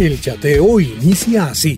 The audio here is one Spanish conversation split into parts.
El chateo inicia así.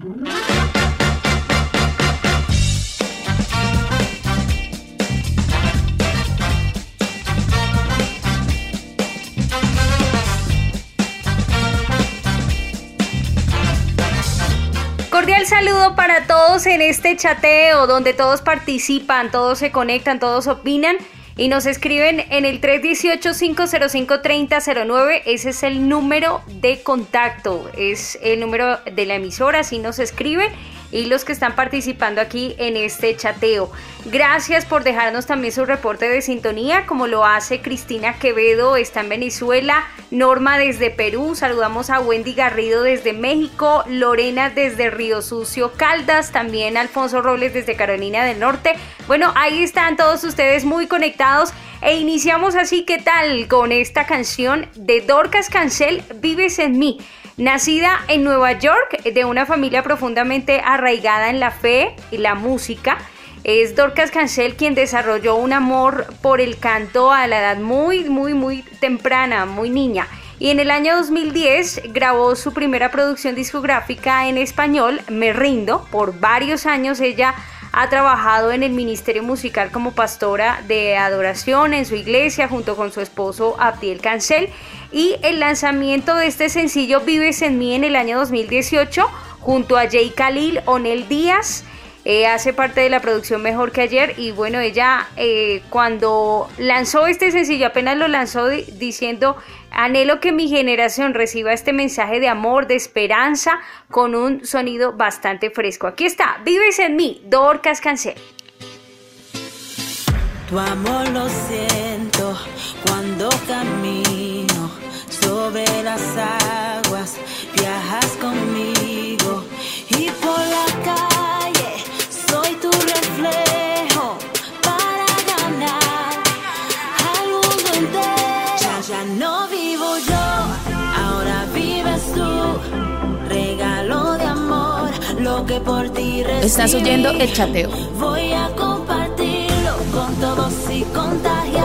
Cordial saludo para todos en este chateo donde todos participan, todos se conectan, todos opinan y nos escriben en el 318-505-3009. Ese es el número de contacto, es el número de la emisora, si nos escriben y los que están participando aquí en este chateo. Gracias por dejarnos también su reporte de sintonía, como lo hace Cristina Quevedo, está en Venezuela, Norma desde Perú, saludamos a Wendy Garrido desde México, Lorena desde Río Sucio Caldas, también Alfonso Robles desde Carolina del Norte. Bueno, ahí están todos ustedes muy conectados. E iniciamos así, ¿qué tal? Con esta canción de Dorcas Cancel, Vives en mí. Nacida en Nueva York, de una familia profundamente arraigada en la fe y la música, es Dorcas Cancel quien desarrolló un amor por el canto a la edad muy, muy, muy temprana, muy niña. Y en el año 2010 grabó su primera producción discográfica en español, Me Rindo. Por varios años ella ha trabajado en el ministerio musical como pastora de adoración en su iglesia junto con su esposo Abdiel Cancel y el lanzamiento de este sencillo Vives en mí en el año 2018 junto a Jay Khalil, Onel Díaz. Eh, hace parte de la producción Mejor que ayer y bueno, ella eh, cuando lanzó este sencillo, apenas lo lanzó diciendo, anhelo que mi generación reciba este mensaje de amor, de esperanza, con un sonido bastante fresco. Aquí está, Vives en mí, Dorcas Cancel. Tu amor lo siento cuando camino sobre las aguas, viajas conmigo y por la calle para ganar al mundo entero. Ya, ya no vivo yo, ahora vives tú. Regalo de amor, lo que por ti recibí. Estás oyendo el chateo. Voy a compartirlo con todos y contagiarles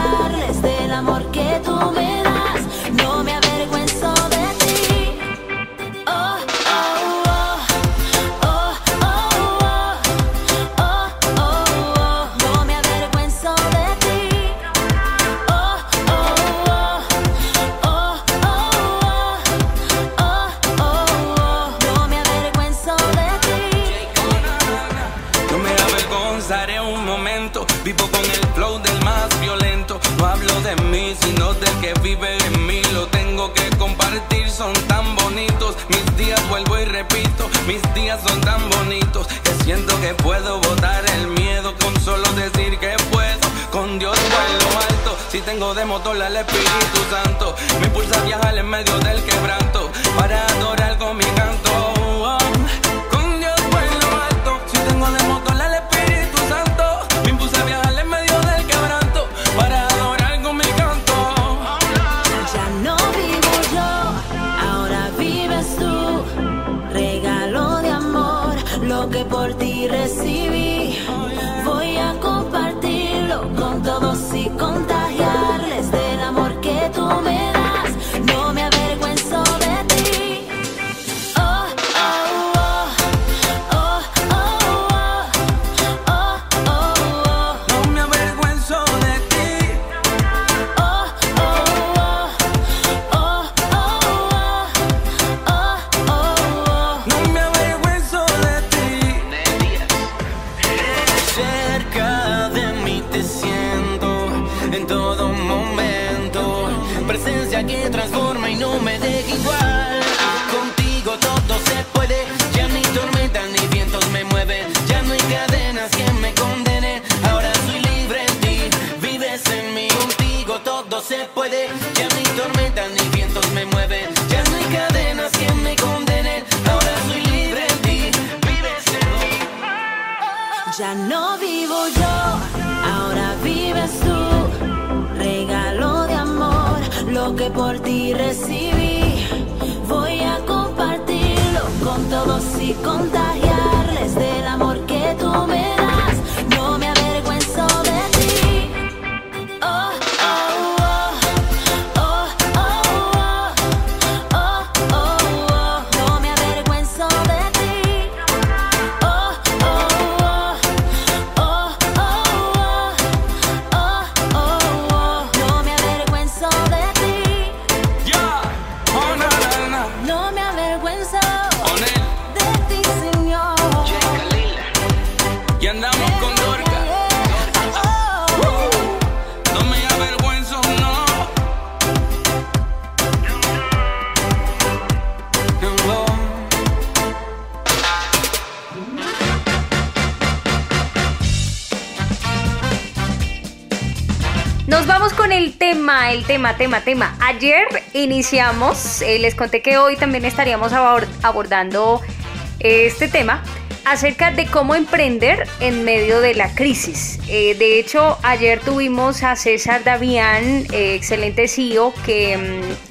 vuelvo y repito, mis días son tan bonitos. Que siento que puedo botar el miedo con solo decir que puedo. Con Dios vuelo alto, si tengo de motor al Espíritu Santo. Me impulsa a viajar en medio del tema, tema, tema. Ayer iniciamos, eh, les conté que hoy también estaríamos abor- abordando este tema acerca de cómo emprender en medio de la crisis. Eh, de hecho, ayer tuvimos a César Davián, eh, excelente CEO, que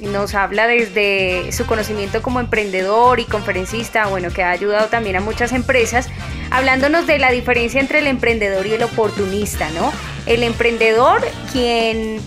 mm, nos habla desde su conocimiento como emprendedor y conferencista, bueno, que ha ayudado también a muchas empresas, hablándonos de la diferencia entre el emprendedor y el oportunista, ¿no? El emprendedor, quien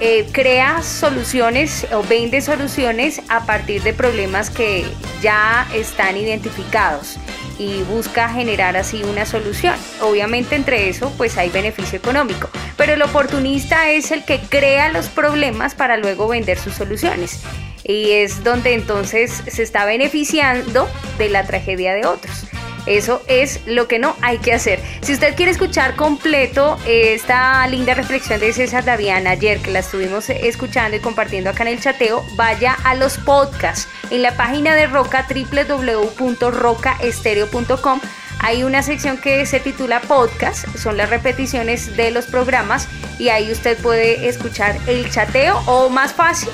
eh, crea soluciones o vende soluciones a partir de problemas que ya están identificados y busca generar así una solución. Obviamente entre eso pues hay beneficio económico, pero el oportunista es el que crea los problemas para luego vender sus soluciones y es donde entonces se está beneficiando de la tragedia de otros. Eso es lo que no hay que hacer. Si usted quiere escuchar completo esta linda reflexión de César Davián ayer, que la estuvimos escuchando y compartiendo acá en el chateo, vaya a los podcasts en la página de Roca, www.rocaestereo.com. Hay una sección que se titula podcast, son las repeticiones de los programas y ahí usted puede escuchar el chateo o más fácil,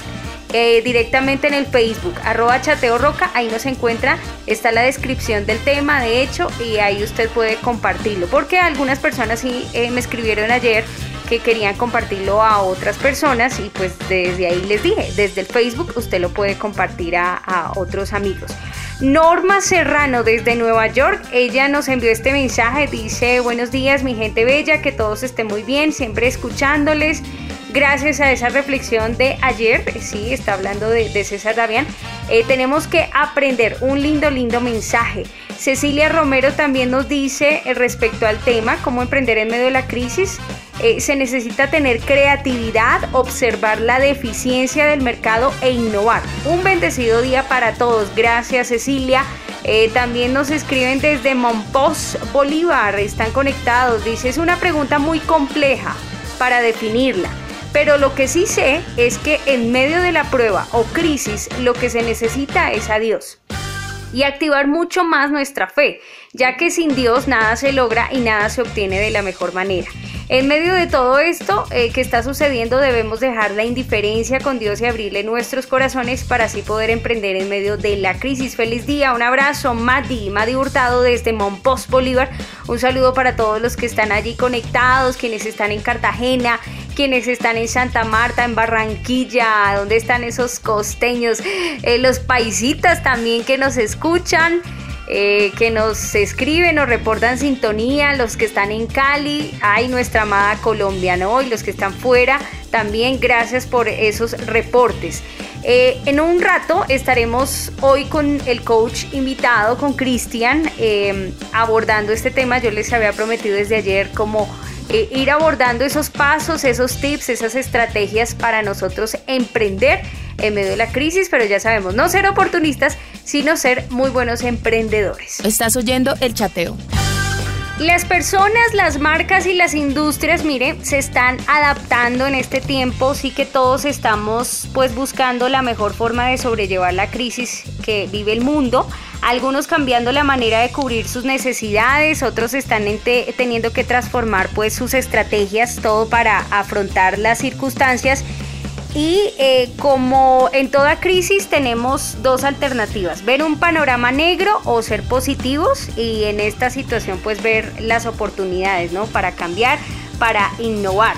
eh, directamente en el Facebook, arroba chateo roca, ahí nos encuentra, está la descripción del tema, de hecho, y ahí usted puede compartirlo, porque algunas personas sí eh, me escribieron ayer que querían compartirlo a otras personas y pues desde ahí les dije, desde el Facebook usted lo puede compartir a, a otros amigos. Norma Serrano desde Nueva York, ella nos envió este mensaje, dice buenos días mi gente bella, que todos estén muy bien, siempre escuchándoles. Gracias a esa reflexión de ayer, sí, está hablando de, César Davián, eh, tenemos que aprender un lindo, lindo mensaje. Cecilia Romero también nos dice eh, respecto al tema, cómo emprender en medio de la crisis. Eh, se necesita tener creatividad, observar la deficiencia del mercado e innovar. Un bendecido día para todos. Gracias Cecilia. También nos escriben desde Monpós, Bolívar. Están conectados. Dice, es una pregunta muy compleja para definirla. Pero lo que sí sé es que en medio de la prueba o crisis lo que se necesita es a Dios y activar mucho más nuestra fe, ya que sin Dios nada se logra y nada se obtiene de la mejor manera. En medio de todo esto eh, que está sucediendo debemos dejar la indiferencia con Dios y abrirle nuestros corazones para así poder emprender en medio de la crisis. Feliz día, un abrazo, Madi, Madi Hurtado desde Monpós, Bolívar. Un saludo para todos los que están allí conectados, quienes están en Cartagena, quienes están en Santa Marta, en Barranquilla, donde están esos costeños, eh, los paisitas también que nos escuchan. Eh, que nos escriben, nos reportan sintonía, los que están en Cali, ay, nuestra amada Colombia, ¿no? Y los que están fuera, también gracias por esos reportes. Eh, en un rato estaremos hoy con el coach invitado, con Cristian, eh, abordando este tema. Yo les había prometido desde ayer como ir abordando esos pasos, esos tips, esas estrategias para nosotros emprender en medio de la crisis, pero ya sabemos, no ser oportunistas, sino ser muy buenos emprendedores. Estás oyendo el chateo. Las personas, las marcas y las industrias, mire, se están adaptando en este tiempo, sí que todos estamos pues buscando la mejor forma de sobrellevar la crisis que vive el mundo, algunos cambiando la manera de cubrir sus necesidades, otros están ente- teniendo que transformar pues sus estrategias, todo para afrontar las circunstancias Y eh, como en toda crisis tenemos dos alternativas, ver un panorama negro o ser positivos y en esta situación pues ver las oportunidades, ¿no? Para cambiar, para innovar.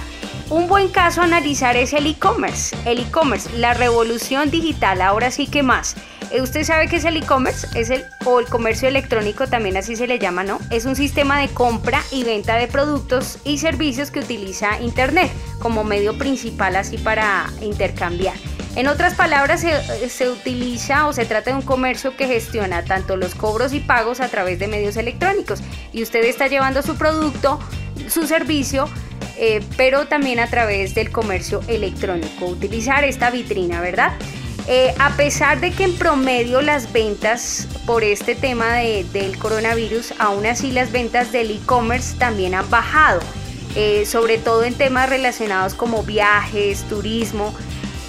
Un buen caso a analizar es el e-commerce. El e-commerce, la revolución digital, ahora sí que más. Eh, usted sabe que es el e-commerce, es el o el comercio electrónico también así se le llama, ¿no? Es un sistema de compra y venta de productos y servicios que utiliza internet como medio principal así para intercambiar. En otras palabras, se, se, utiliza o se trata de un comercio que gestiona tanto los cobros y pagos a través de medios electrónicos y usted está llevando su producto, su servicio, eh, pero también a través del comercio electrónico. Utilizar esta vitrina, ¿verdad? Eh, a pesar de que en promedio las ventas por este tema del coronavirus, aún así las ventas del e-commerce también han bajado, eh, sobre todo en temas relacionados como viajes, turismo,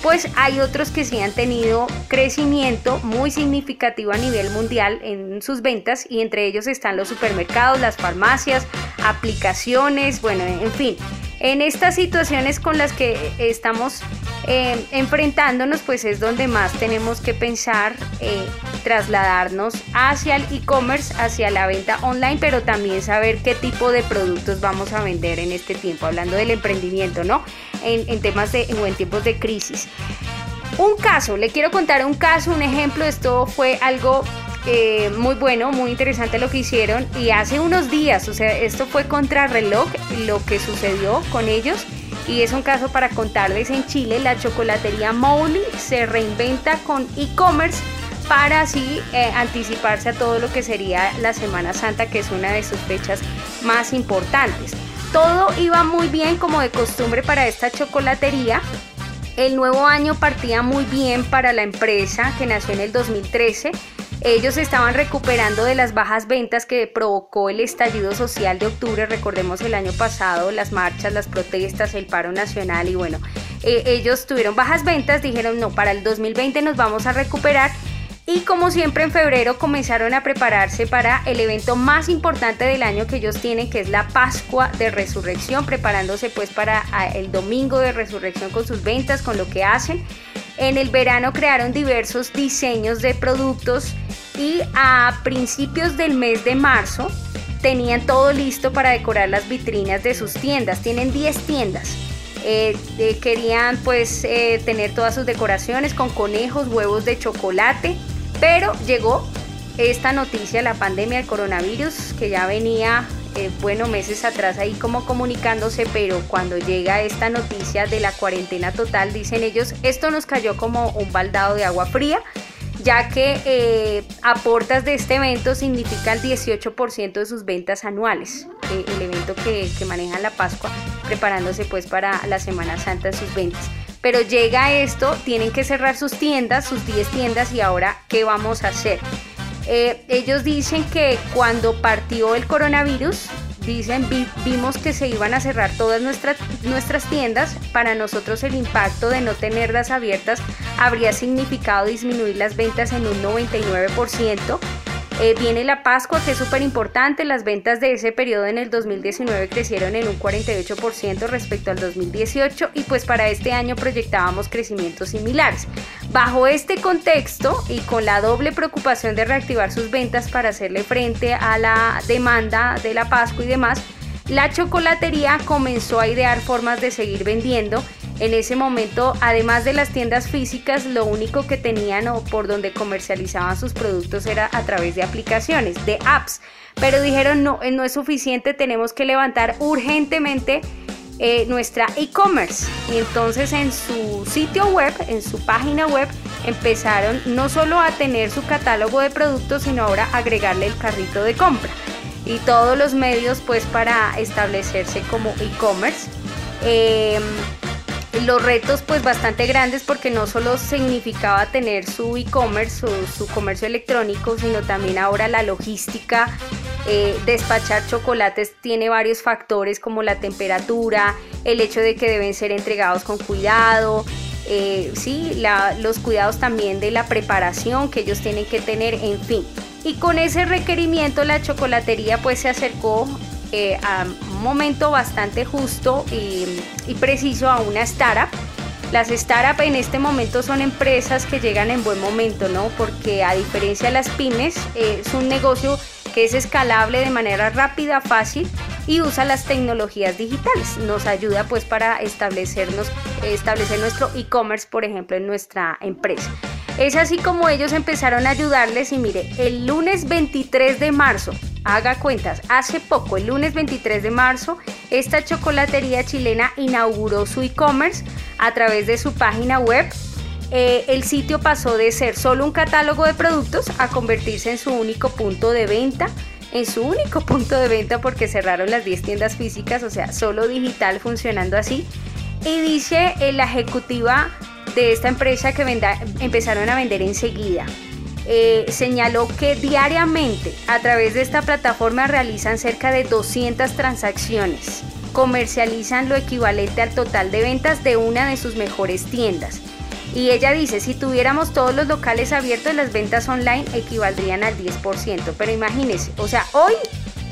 pues hay otros que sí han tenido crecimiento muy significativo a nivel mundial en sus ventas y entre ellos están los supermercados, las farmacias, aplicaciones, bueno, en fin. En estas situaciones con las que estamos eh, enfrentándonos, pues es donde más tenemos que pensar eh, trasladarnos hacia el e-commerce, hacia la venta online, pero también saber qué tipo de productos vamos a vender en este tiempo, hablando del emprendimiento, ¿no? En, temas de, o en tiempos de crisis. Un caso, le quiero contar un caso, un ejemplo, esto fue algo eh, muy bueno, muy interesante lo que hicieron y hace unos días, o sea, esto fue contra reloj lo que sucedió con ellos y es un caso para contarles en Chile, la chocolatería Mowley se reinventa con e-commerce para así eh, anticiparse a todo lo que sería la Semana Santa, que es una de sus fechas más importantes. Todo iba muy bien como de costumbre para esta chocolatería. El nuevo año partía muy bien para la empresa que nació en el 2013 ellos estaban recuperando de las bajas ventas que provocó el estallido social de octubre, recordemos el año pasado, las marchas, las protestas, el paro nacional y bueno, eh, ellos tuvieron bajas ventas, dijeron no, para el 2020 nos vamos a recuperar y como siempre en febrero comenzaron a prepararse para el evento más importante del año que ellos tienen, que es la Pascua de Resurrección, preparándose pues para ah, el domingo de Resurrección con sus ventas, con lo que hacen. En el verano crearon diversos diseños de productos y a principios del mes de marzo tenían todo listo para decorar las vitrinas de sus tiendas. Tienen 10 tiendas. Eh, querían pues eh, tener todas sus decoraciones con conejos, huevos de chocolate, pero llegó esta noticia, la pandemia del coronavirus, que ya venía eh, bueno, meses atrás ahí como comunicándose, pero cuando llega esta noticia de la cuarentena total, dicen ellos, esto nos cayó como un baldado de agua fría, ya que eh, aportas de este evento significa el 18% de sus ventas anuales, eh, el evento que, que maneja la Pascua, preparándose pues para la Semana Santa en sus ventas. Pero llega esto, tienen que cerrar sus tiendas, sus 10 tiendas y ahora, ¿qué vamos a hacer? Eh, ellos dicen que cuando partió el coronavirus, dicen, vimos que se iban a cerrar todas nuestras, nuestras tiendas. Para nosotros el impacto de no tenerlas abiertas habría significado disminuir las ventas en un 99%. Eh, viene la Pascua, que es súper importante. Las ventas de ese periodo en el 2019 crecieron en un 48% respecto al 2018 y pues para este año proyectábamos crecimientos similares. Bajo este contexto y con la doble preocupación de reactivar sus ventas para hacerle frente a la demanda de la Pascua y demás, la chocolatería comenzó a idear formas de seguir vendiendo en ese momento, además de las tiendas físicas, lo único que tenían o por donde comercializaban sus productos era a través de aplicaciones, de apps. Pero dijeron, no, eh, no es suficiente, tenemos que levantar urgentemente eh, nuestra e-commerce. Y entonces en su sitio web, en su página web, empezaron no solo a tener su catálogo de productos, sino ahora agregarle el carrito de compra. Y todos los medios pues para establecerse como e-commerce. Em, los retos pues bastante grandes porque no solo significaba tener su e-commerce, su, su, comercio electrónico, sino también ahora la logística. Eh, despachar chocolates tiene varios factores como la temperatura, el hecho de que deben ser entregados con cuidado, eh, sí, los cuidados también de la preparación que ellos tienen que tener, en fin. Y con ese requerimiento la chocolatería pues se acercó eh, a un momento bastante justo y, preciso a una startup Las startups en este momento son empresas que llegan en buen momento, ¿no? Porque a diferencia de las pymes, eh, es un negocio que es escalable de manera rápida, fácil y usa las tecnologías digitales. Nos ayuda pues para establecernos, establecer nuestro e-commerce, por ejemplo, en nuestra empresa. Es así como ellos empezaron a ayudarles y mire, el lunes 23 de marzo, haga cuentas, hace poco, el lunes 23 de marzo, esta chocolatería chilena inauguró su e-commerce a través de su página web eh, el sitio pasó de ser solo un catálogo de productos a convertirse en su único punto de venta, en su único punto de venta porque cerraron las 10 tiendas físicas, o sea, solo digital funcionando así. Y dice eh, la ejecutiva de esta empresa que empezaron a vender enseguida. Eh, señaló que diariamente a través de esta plataforma realizan cerca de 200 transacciones, comercializan lo equivalente al total de ventas de una de sus mejores tiendas y ella dice, si tuviéramos todos los locales abiertos, las ventas online equivaldrían al 10%. Pero imagínense, o sea, hoy,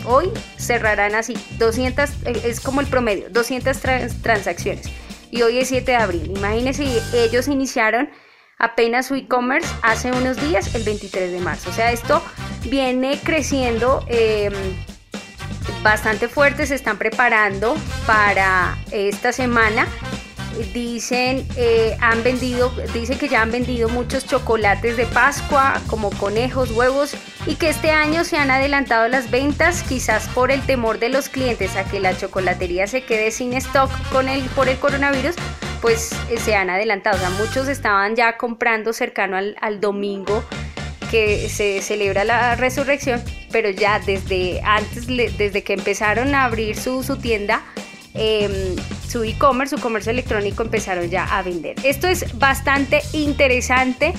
hoy cerrarán así, 200, eh, es como el promedio, 200 transacciones. Y hoy es 7 de abril. Imagínense, ellos iniciaron apenas su e-commerce hace unos días, el 23 de marzo. O sea, esto viene creciendo. Em, bastante fuerte, se están preparando para esta semana dicen, eh, han vendido, que ya han vendido muchos chocolates de Pascua, como conejos, huevos, y que este año se han adelantado las ventas, quizás por el temor de los clientes a que la chocolatería se quede sin stock con el, por el coronavirus, pues eh, se han adelantado. O sea, muchos estaban ya comprando cercano al, domingo que se celebra la resurrección, pero ya desde antes, desde que empezaron a abrir su, su tienda, Em, su e-commerce, su comercio electrónico empezaron ya a vender. Esto es bastante interesante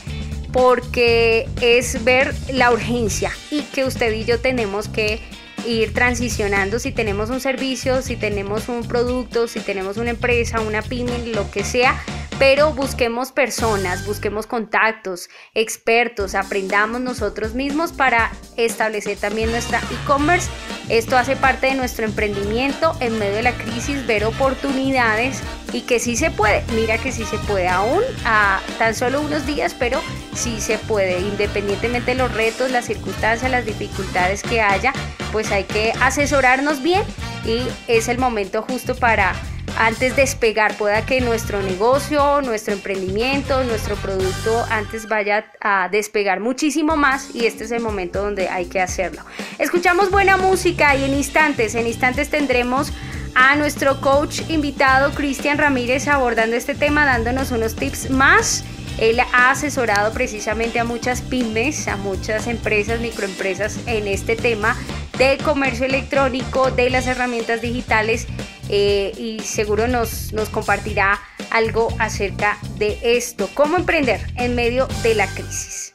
porque es ver la urgencia y que usted y yo tenemos que ir transicionando si tenemos un servicio, si tenemos un producto, si tenemos una empresa, una pyme, lo que sea, pero busquemos personas, busquemos contactos, expertos, aprendamos nosotros mismos para establecer también nuestra e-commerce. Esto hace parte de nuestro emprendimiento en medio de la crisis, ver oportunidades y que sí se puede. Mira que sí se puede aún a tan solo unos días, pero sí se puede, independientemente de los retos, las circunstancias, las dificultades que haya, pues hay que asesorarnos bien y es el momento justo para antes de despegar, pueda que nuestro negocio, nuestro emprendimiento, nuestro producto antes vaya a despegar muchísimo más y este es el momento donde hay que hacerlo. Escuchamos buena música y en instantes, en instantes tendremos a nuestro coach invitado Cristian Ramírez abordando este tema, dándonos unos tips más. Él ha asesorado precisamente a muchas pymes, a muchas empresas, microempresas en este tema de comercio electrónico, de las herramientas digitales eh, y seguro nos, nos compartirá algo acerca de esto, cómo emprender en medio de la crisis.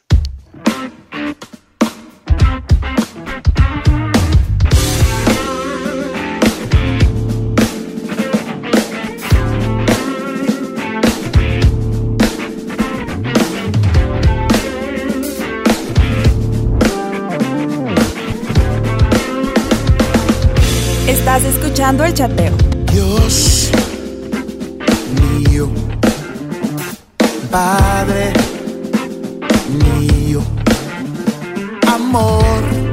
Estás escuchando el chateo. Dios mío, Padre mío, amor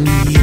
me.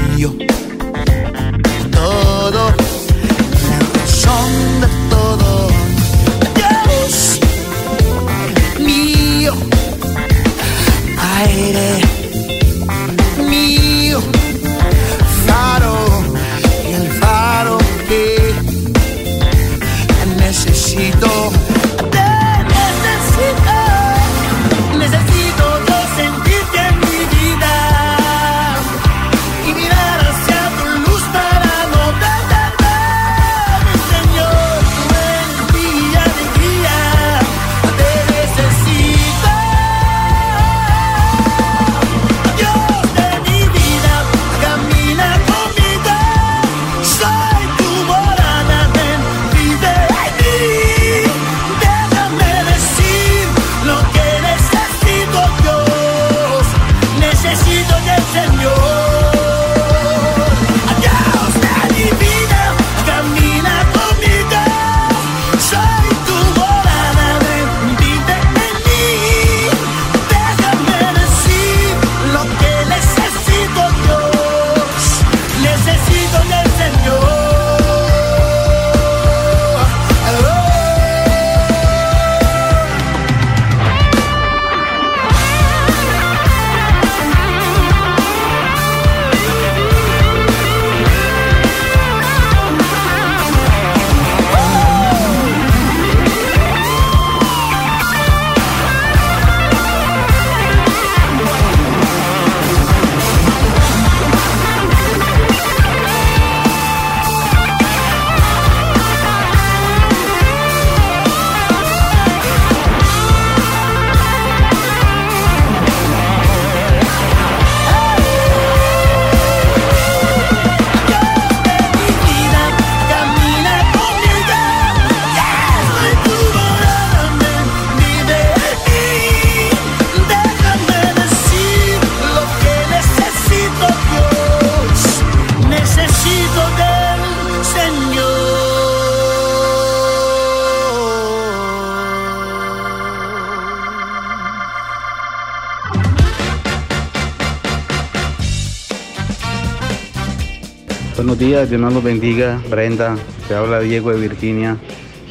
Dios nos los bendiga. Brenda, te habla Diego de Virginia.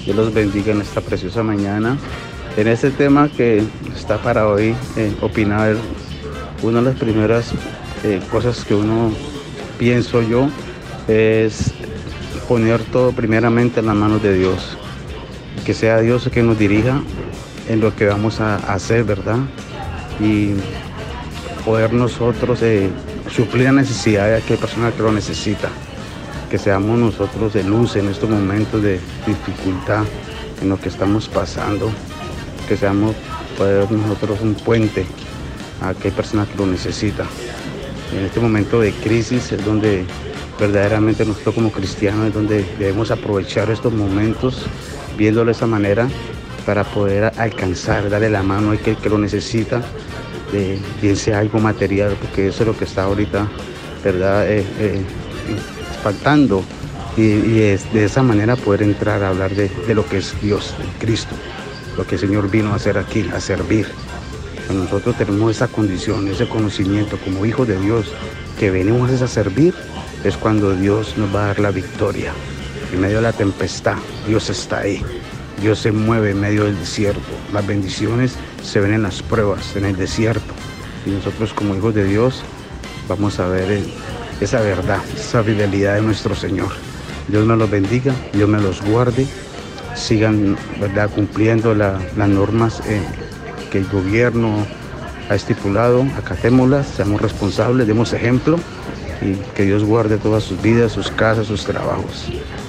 Dios los bendiga en esta preciosa mañana. En este tema que está para hoy, eh, opinar, una de las primeras eh, cosas que uno pienso yo es poner todo primeramente en las manos de Dios. Que sea Dios el que nos dirija en lo que vamos a hacer, ¿verdad? Y poder nosotros eh, suplir la necesidad de aquella persona que lo necesita. Que seamos nosotros de luz en estos momentos de dificultad en lo que estamos pasando. Que seamos poder nosotros un puente a aquella persona que lo necesita. En este momento de crisis es donde verdaderamente nosotros como cristianos es donde debemos aprovechar estos momentos viéndolo de esa manera para poder alcanzar, darle la mano a aquel que lo necesita, de, bien sea algo material, porque eso es lo que está ahorita, ¿verdad? Eh, eh, faltando. Y, es de esa manera poder entrar a hablar de, de lo que es Dios, Cristo, lo que el Señor vino a hacer aquí, a servir. Cuando nosotros tenemos esa condición, ese conocimiento como hijos de Dios, que venimos a servir, es cuando Dios nos va a dar la victoria. En medio de la tempestad, Dios está ahí. Dios se mueve en medio del desierto. Las bendiciones se ven en las pruebas, en el desierto. Y nosotros como hijos de Dios vamos a ver eh, esa verdad, esa fidelidad de nuestro Señor. Dios me los bendiga, Dios me los guarde, sigan cumpliendo la- las normas eh, que el gobierno ha estipulado, acatémoslas, seamos responsables, demos ejemplo y que Dios guarde todas sus vidas, sus casas, sus trabajos.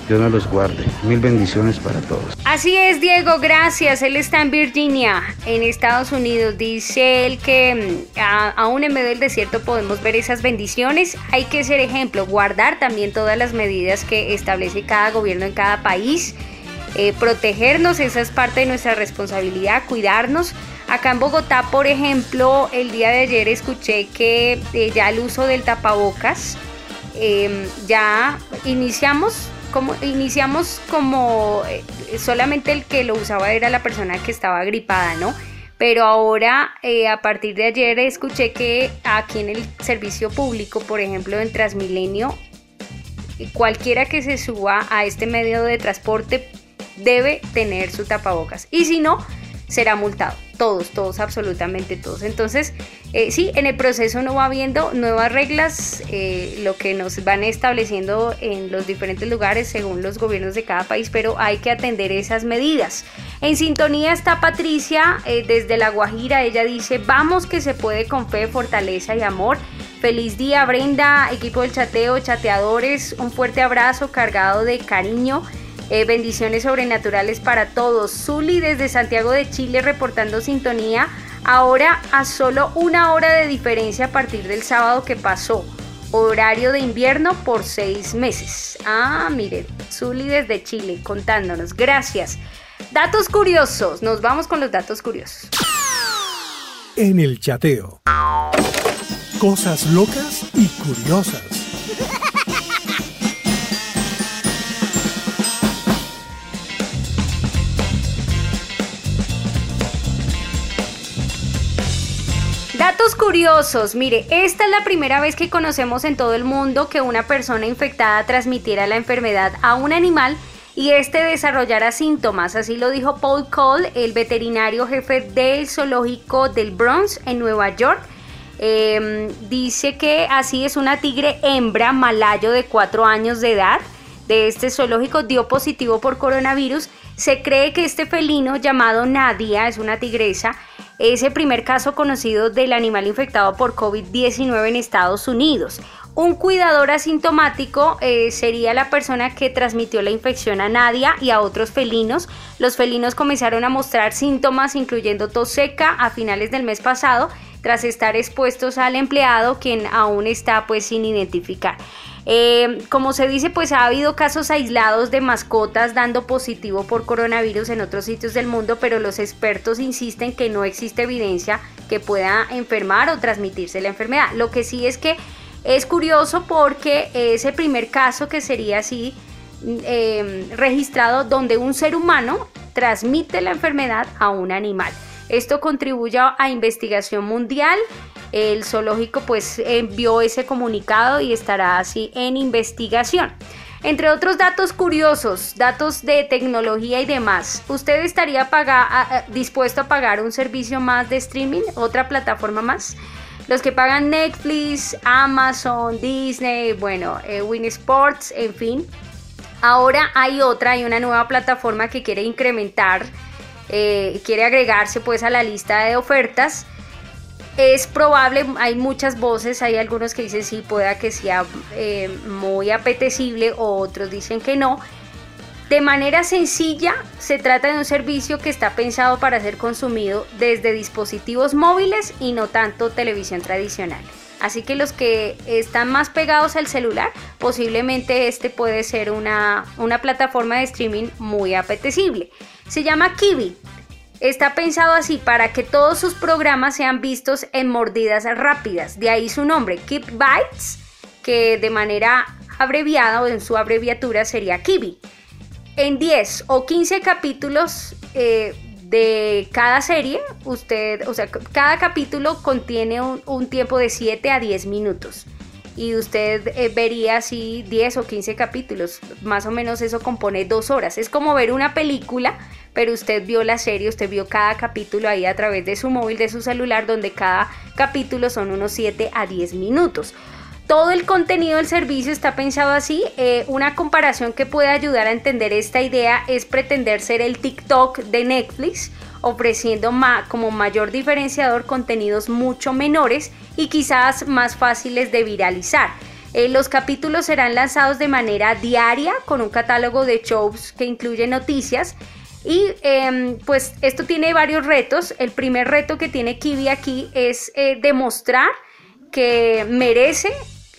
Dios me los guarde. Mil bendiciones para todos. Así es, Diego, gracias. Él está en Virginia, en Estados Unidos. Dice él que mm, aún en medio del desierto podemos ver esas bendiciones. Hay que ser ejemplo, guardar también todas las medidas que establece cada gobierno en cada país. Eh, protegernos, esa es parte de nuestra responsabilidad, cuidarnos. Acá en Bogotá, por ejemplo, el día de ayer escuché que eh, ya el uso del tapabocas eh, ya iniciamos como iniciamos como eh, solamente el que lo usaba era la persona que estaba gripada, ¿no? Pero ahora, eh, a partir de ayer, escuché que aquí en el servicio público, por ejemplo, en Transmilenio, cualquiera que se suba a este medio de transporte debe tener su tapabocas. Y si no, será multado. Todos, todos, absolutamente todos. Entonces, eh, sí, en el proceso uno va viendo nuevas reglas, eh, lo que nos van estableciendo en los diferentes lugares según los gobiernos de cada país, pero hay que atender esas medidas. En sintonía está Patricia eh, desde La Guajira. Ella dice, vamos que se puede con fe, fortaleza y amor. Feliz día, Brenda, equipo del chateo, chateadores. Un fuerte abrazo cargado de cariño. Eh, bendiciones sobrenaturales para todos. Zuli desde Santiago de Chile reportando sintonía. Ahora a solo una hora de diferencia a partir del sábado que pasó. Horario de invierno por seis meses. Ah, miren, Zuli desde Chile contándonos. Gracias. Datos curiosos. Nos vamos con los datos curiosos. En el chateo. Cosas locas y curiosas. Curiosos. Mire, esta es la primera vez que conocemos en todo el mundo que una persona infectada transmitiera la enfermedad a un animal y este desarrollara síntomas. Así lo dijo Paul Cole, el veterinario jefe del zoológico del Bronx en Nueva York. Eh, dice que así es una tigre hembra malayo de 4 años de edad de este zoológico dio positivo por coronavirus. Se cree que este felino llamado Nadia es una tigresa. Es el primer caso conocido del animal infectado por COVID-19 en Estados Unidos. Un cuidador asintomático eh, sería la persona que transmitió la infección a Nadia y a otros felinos. Los felinos comenzaron a mostrar síntomas incluyendo tos seca a finales del mes pasado tras estar expuestos al empleado quien aún está pues sin identificar. Eh, como se dice, pues ha habido casos aislados de mascotas dando positivo por coronavirus en otros sitios del mundo, pero los expertos insisten que no existe evidencia que pueda enfermar o transmitirse la enfermedad. Lo que sí es que es curioso porque es el primer caso que sería así eh, registrado donde un ser humano transmite la enfermedad a un animal. Esto contribuye a investigación mundial El zoológico pues envió ese comunicado y estará así en investigación. Entre otros datos curiosos, datos de tecnología y demás, ¿usted estaría dispuesto a pagar un servicio más de streaming, otra plataforma más? Los que pagan Netflix, Amazon, Disney, bueno, eh, Win Sports, en fin. Ahora hay otra, hay una nueva plataforma que quiere incrementar, eh, quiere agregarse pues a la lista de ofertas. Es probable, hay muchas voces, hay algunos que dicen sí, pueda que sea eh, muy apetecible, otros dicen que no. De manera sencilla, se trata de un servicio que está pensado para ser consumido desde dispositivos móviles y no tanto televisión tradicional. Así que los que están más pegados al celular, posiblemente este puede ser una, una plataforma de streaming muy apetecible. Se llama Kiwi. Está pensado así para que todos sus programas sean vistos en mordidas rápidas. De ahí su nombre, Keep Bytes, que de manera abreviada o en su abreviatura sería Kiwi en 10 o 15 capítulos eh, de cada serie, usted, o sea, cada capítulo contiene un, un tiempo de 7 a 10 minutos. Y usted eh, vería así 10 o 15 capítulos. Más o menos eso compone dos horas. Es como ver una película, pero usted vio la serie, usted vio cada capítulo ahí a través de su móvil, de su celular, donde cada capítulo son unos 7 a 10 minutos. Todo el contenido del servicio está pensado así. Eh, una comparación que puede ayudar a entender esta idea es pretender ser el TikTok de Netflix, ofreciendo ma- como mayor diferenciador contenidos mucho menores y quizás más fáciles de viralizar. Eh, los capítulos serán lanzados de manera diaria con un catálogo de shows que incluye noticias y em, pues esto tiene varios retos. El primer reto que tiene Kiwi aquí es eh, demostrar que merece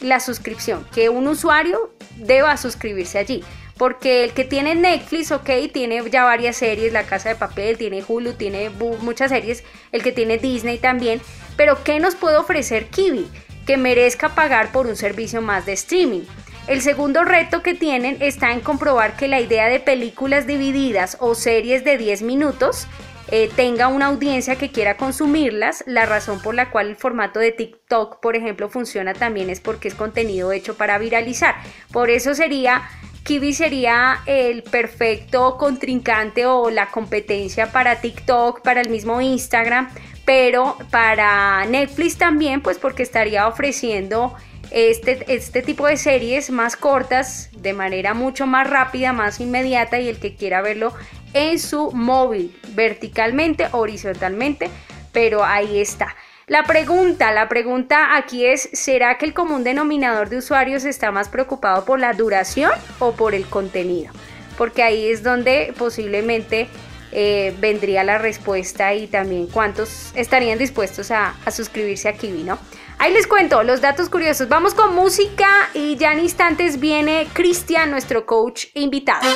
la suscripción, que un usuario deba suscribirse allí. Porque el que tiene Netflix, ok, tiene ya varias series, La Casa de Papel, tiene Hulu, tiene muchas series, el que tiene Disney también, pero ¿qué nos puede ofrecer Kiwi? Que merezca pagar por un servicio más de streaming. El segundo reto que tienen está en comprobar que la idea de películas divididas o series de 10 minutos eh, tenga una audiencia que quiera consumirlas. La razón por la cual el formato de TikTok, por ejemplo, funciona también es porque es contenido hecho para viralizar. Por eso sería, Kiwi sería el perfecto contrincante o la competencia para TikTok, para el mismo Instagram, pero para Netflix también, pues porque estaría ofreciendo este, este tipo de series más cortas de manera mucho más rápida, más inmediata y el que quiera verlo en su móvil, verticalmente, horizontalmente, pero ahí está. La pregunta, la pregunta aquí es, ¿será que el común denominador de usuarios está más preocupado por la duración o por el contenido? Porque ahí es donde posiblemente eh, vendría la respuesta y también cuántos estarían dispuestos a, suscribirse a Kiwi, ¿no? Ahí les cuento los datos curiosos. Vamos con música y ya en instantes viene Cristian, nuestro coach invitado.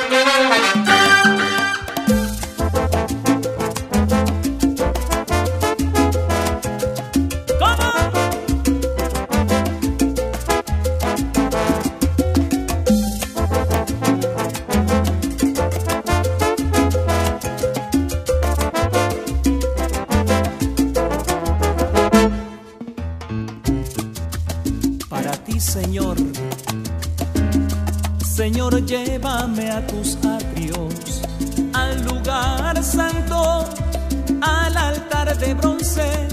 Llévame a tus atrios, al lugar santo, al altar de bronce.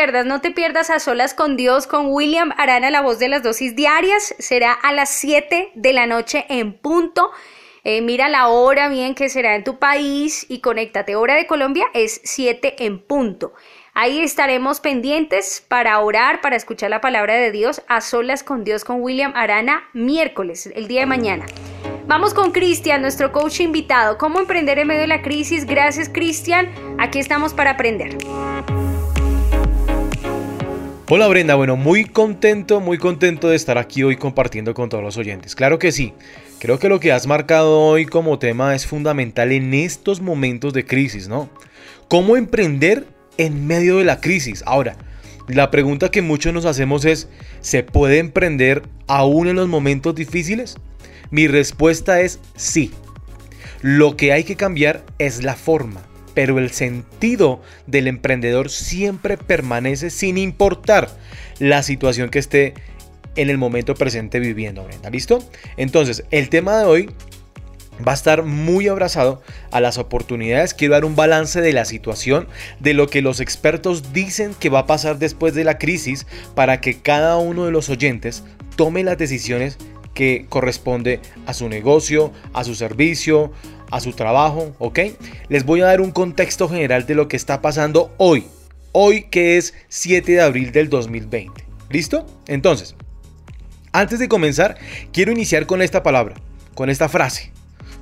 No te pierdas a solas con Dios con William Arana, la voz de las dosis diarias. Será a las 7 de la noche en punto. Eh, mira la hora bien que será en tu país y conéctate. Hora de Colombia es 7 en punto. Ahí estaremos pendientes para orar, para escuchar la palabra de Dios a solas con Dios con William Arana miércoles, el día de mañana. Vamos con Cristian, nuestro coach invitado. ¿Cómo emprender en medio de la crisis? Gracias, Cristian. Aquí estamos para aprender. Hola Brenda, bueno, muy contento, muy contento de estar aquí hoy compartiendo con todos los oyentes. Claro que sí, creo que lo que has marcado hoy como tema es fundamental en estos momentos de crisis, ¿no? ¿Cómo emprender en medio de la crisis? Ahora, la pregunta que muchos nos hacemos es, ¿se puede emprender aún en los momentos difíciles? Mi respuesta es sí. Lo que hay que cambiar es la forma, pero el sentido del emprendedor siempre permanece sin importar la situación que esté en el momento presente viviendo, Brenda. ¿Listo? Entonces, el tema de hoy va a estar muy abrazado a las oportunidades. Quiero dar un balance de la situación, de lo que los expertos dicen que va a pasar después de la crisis, para que cada uno de los oyentes tome las decisiones que corresponde a su negocio, a su servicio, a su trabajo, ¿ok? Les voy a dar un contexto general de lo que está pasando hoy, hoy que es 7 de abril del 2020. ¿Listo? Entonces, antes de comenzar, quiero iniciar con esta palabra, con esta frase.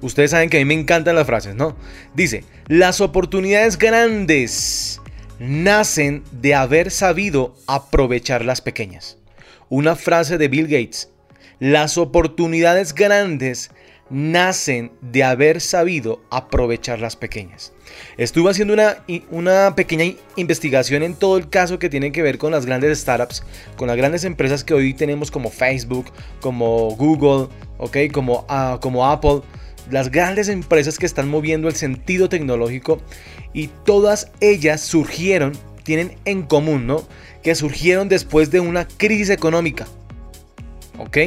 Ustedes saben que a mí me encantan las frases, ¿no? Dice, las oportunidades grandes nacen de haber sabido aprovechar las pequeñas. Una frase de Bill Gates. Las oportunidades grandes nacen de haber sabido aprovechar las pequeñas. Estuve haciendo una, una, pequeña investigación en todo el caso que tiene que ver con las grandes startups, con las grandes empresas que hoy tenemos como Facebook, como Google, ¿okay? como, uh, como Apple, las grandes empresas que están moviendo el sentido tecnológico y todas ellas surgieron, tienen en común, ¿no? Que surgieron después de una crisis económica. ¿Ok?